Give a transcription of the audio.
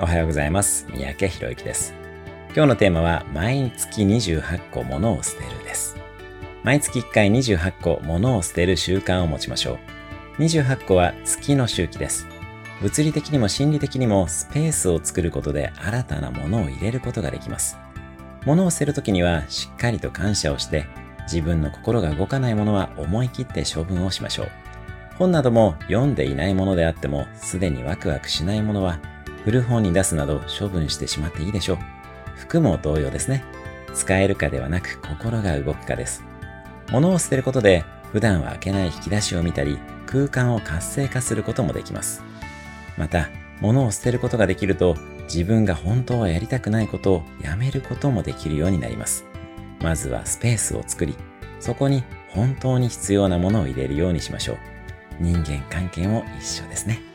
おはようございます。三宅博之です。今日のテーマは、毎月28個物を捨てるです。毎月1回28個物を捨てる習慣を持ちましょう。28個は月の周期です。物理的にも心理的にもスペースを作ることで新たなものを入れることができます。物を捨てるときにはしっかりと感謝をして、自分の心が動かないものは思い切って処分をしましょう。本なども読んでいないものであっても、すでにワクワクしないものは、古本に出すなど処分してしまっていいでしょう。服も同様ですね。使えるかではなく心が動くかです。物を捨てることで、普段は開けない引き出しを見たり、空間を活性化することもできます。また、物を捨てることができると、自分が本当はやりたくないことをやめることもできるようになります。まずはスペースを作り、そこに本当に必要なものを入れるようにしましょう。人間関係も一緒ですね。